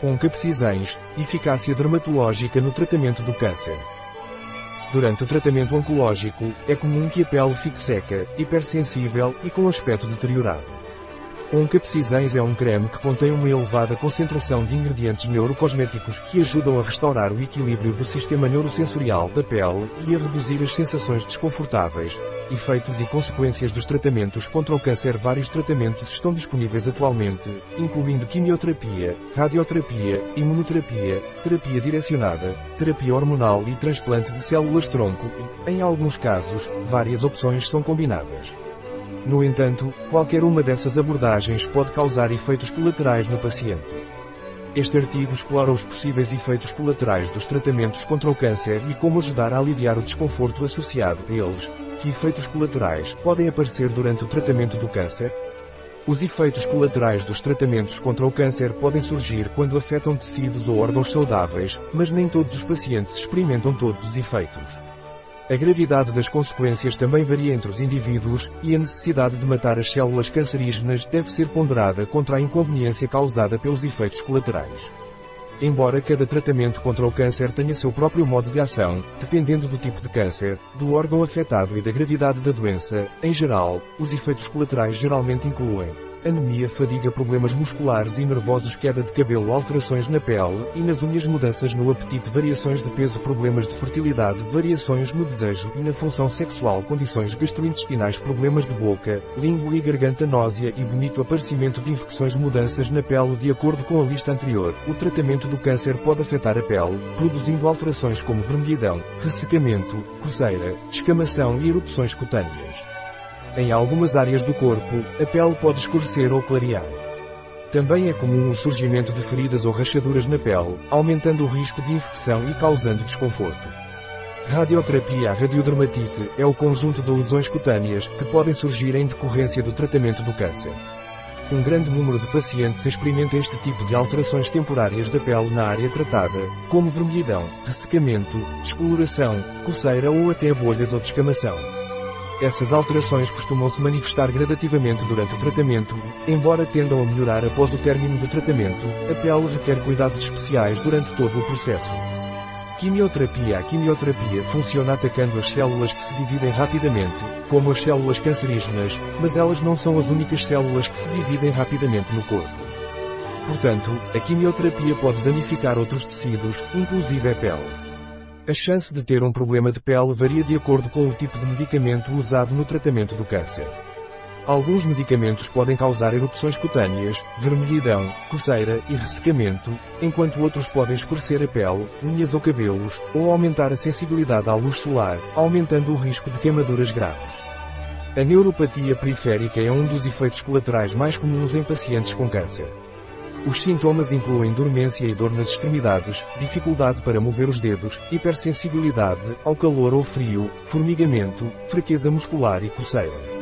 Oncapsizens, eficácia dermatológica no tratamento do câncer. Durante o tratamento oncológico, é comum que a pele fique seca, hipersensível e com aspecto deteriorado. Um capsizens é um creme que contém uma elevada concentração de ingredientes neurocosméticos que ajudam a restaurar o equilíbrio do sistema neurosensorial da pele e a reduzir as sensações desconfortáveis. Efeitos e consequências dos tratamentos contra o câncer Vários tratamentos estão disponíveis atualmente, incluindo quimioterapia, radioterapia, imunoterapia, terapia direcionada, terapia hormonal e transplante de células-tronco e, em alguns casos, várias opções são combinadas. No entanto, qualquer uma dessas abordagens pode causar efeitos colaterais no paciente. Este artigo explora os possíveis efeitos colaterais dos tratamentos contra o câncer e como ajudar a aliviar o desconforto associado a eles. Que efeitos colaterais podem aparecer durante o tratamento do câncer? Os efeitos colaterais dos tratamentos contra o câncer podem surgir quando afetam tecidos ou órgãos saudáveis, mas nem todos os pacientes experimentam todos os efeitos. A gravidade das consequências também varia entre os indivíduos, e a necessidade de matar as células cancerígenas deve ser ponderada contra a inconveniência causada pelos efeitos colaterais. Embora cada tratamento contra o câncer tenha seu próprio modo de ação, dependendo do tipo de câncer, do órgão afetado e da gravidade da doença, em geral, os efeitos colaterais geralmente incluem anemia, fadiga, problemas musculares e nervosos, queda de cabelo, alterações na pele e nas unhas, mudanças no apetite, variações de peso, problemas de fertilidade, variações no desejo e na função sexual, condições gastrointestinais, problemas de boca, língua e garganta, náusea e vomito, aparecimento de infecções, mudanças na pele de acordo com a lista anterior. O tratamento do câncer pode afetar a pele, produzindo alterações como vermelhidão, ressecamento, coceira, descamação e erupções cutâneas. Em algumas áreas do corpo, a pele pode escurecer ou clarear. Também é comum o surgimento de feridas ou rachaduras na pele, aumentando o risco de infecção e causando desconforto. Radioterapia radiodermatite é o conjunto de lesões cutâneas que podem surgir em decorrência do tratamento do câncer. Um grande número de pacientes experimenta este tipo de alterações temporárias da pele na área tratada, como vermelhidão, ressecamento, descoloração, coceira ou até bolhas ou descamação. Essas alterações costumam se manifestar gradativamente durante o tratamento embora tendam a melhorar após o término do tratamento, a pele requer cuidados especiais durante todo o processo. Quimioterapia A quimioterapia funciona atacando as células que se dividem rapidamente, como as células cancerígenas, mas elas não são as únicas células que se dividem rapidamente no corpo. Portanto, a quimioterapia pode danificar outros tecidos, inclusive a pele. A chance de ter um problema de pele varia de acordo com o tipo de medicamento usado no tratamento do câncer. Alguns medicamentos podem causar erupções cutâneas, vermelhidão, coceira e ressecamento, enquanto outros podem escurecer a pele, unhas ou cabelos, ou aumentar a sensibilidade à luz solar, aumentando o risco de queimaduras graves. A neuropatia periférica é um dos efeitos colaterais mais comuns em pacientes com câncer. Os sintomas incluem dormência e dor nas extremidades, dificuldade para mover os dedos, hipersensibilidade ao calor ou frio, formigamento, fraqueza muscular e coceira.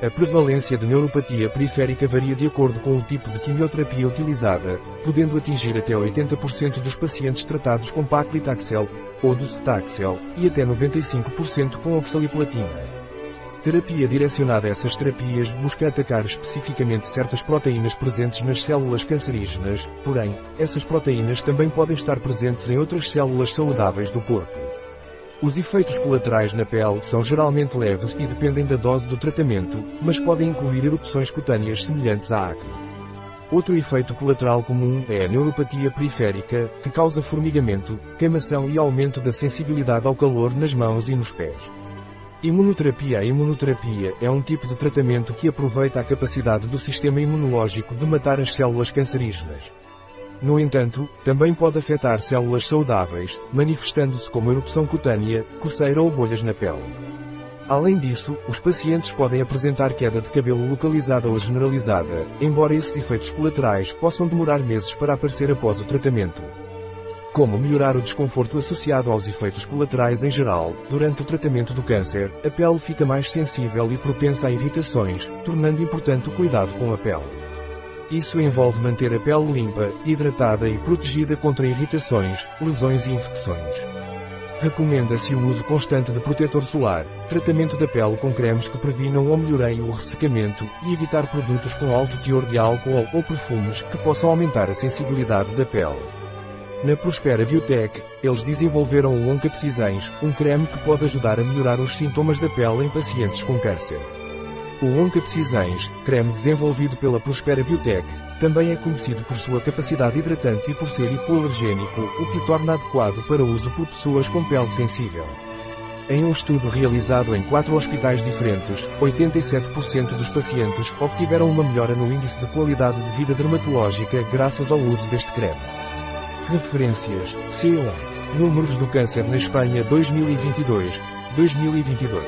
A prevalência de neuropatia periférica varia de acordo com o tipo de quimioterapia utilizada, podendo atingir até 80% dos pacientes tratados com paclitaxel ou docetaxel e até 95% com oxaliplatina. Terapia direcionada a essas terapias busca atacar especificamente certas proteínas presentes nas células cancerígenas, porém, essas proteínas também podem estar presentes em outras células saudáveis do corpo. Os efeitos colaterais na pele são geralmente leves e dependem da dose do tratamento, mas podem incluir erupções cutâneas semelhantes à acne. Outro efeito colateral comum é a neuropatia periférica, que causa formigamento, queimação e aumento da sensibilidade ao calor nas mãos e nos pés. Imunoterapia A imunoterapia é um tipo de tratamento que aproveita a capacidade do sistema imunológico de matar as células cancerígenas. No entanto, também pode afetar células saudáveis, manifestando-se como erupção cutânea, coceira ou bolhas na pele. Além disso, os pacientes podem apresentar queda de cabelo localizada ou generalizada, embora esses efeitos colaterais possam demorar meses para aparecer após o tratamento. Como melhorar o desconforto associado aos efeitos colaterais em geral, durante o tratamento do câncer, a pele fica mais sensível e propensa a irritações, tornando importante o cuidado com a pele. Isso envolve manter a pele limpa, hidratada e protegida contra irritações, lesões e infecções. Recomenda-se o uso constante de protetor solar, tratamento da pele com cremes que previnam ou melhoreiem o ressecamento e evitar produtos com alto teor de álcool ou perfumes que possam aumentar a sensibilidade da pele. Na Prospera Biotech, eles desenvolveram o Oncapsizens, um creme que pode ajudar a melhorar os sintomas da pele em pacientes com câncer. O Oncapsizens, creme desenvolvido pela Prospera Biotech, também é conhecido por sua capacidade hidratante e por ser hipoalergênico, o que o torna adequado para uso por pessoas com pele sensível. Em um estudo realizado em quatro hospitais diferentes, 87% dos pacientes obtiveram uma melhora no índice de qualidade de vida dermatológica graças ao uso deste creme. Referências, CO. Números do câncer na Espanha 2022, 2022.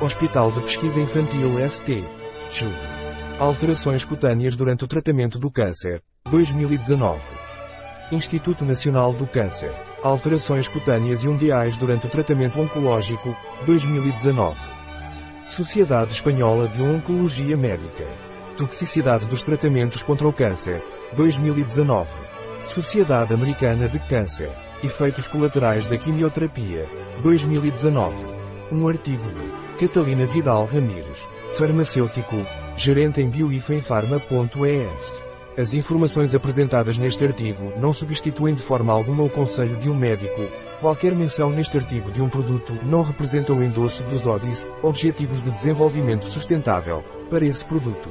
Hospital de Pesquisa Infantil ST. CHU. Alterações cutâneas durante o tratamento do câncer, 2019. Instituto Nacional do Câncer. Alterações cutâneas e undiais durante o tratamento oncológico, 2019. Sociedade Espanhola de Oncologia Médica. Toxicidade dos tratamentos contra o câncer, 2019. Sociedade Americana de Câncer. Efeitos colaterais da quimioterapia, 2019. Um artigo de Catalina Vidal Ramírez, farmacêutico, gerente em bioifenfarma.es. As informações apresentadas neste artigo não substituem de forma alguma o conselho de um médico. Qualquer menção neste artigo de um produto não representa o endosso dos ODIs, Objetivos de Desenvolvimento Sustentável, para esse produto.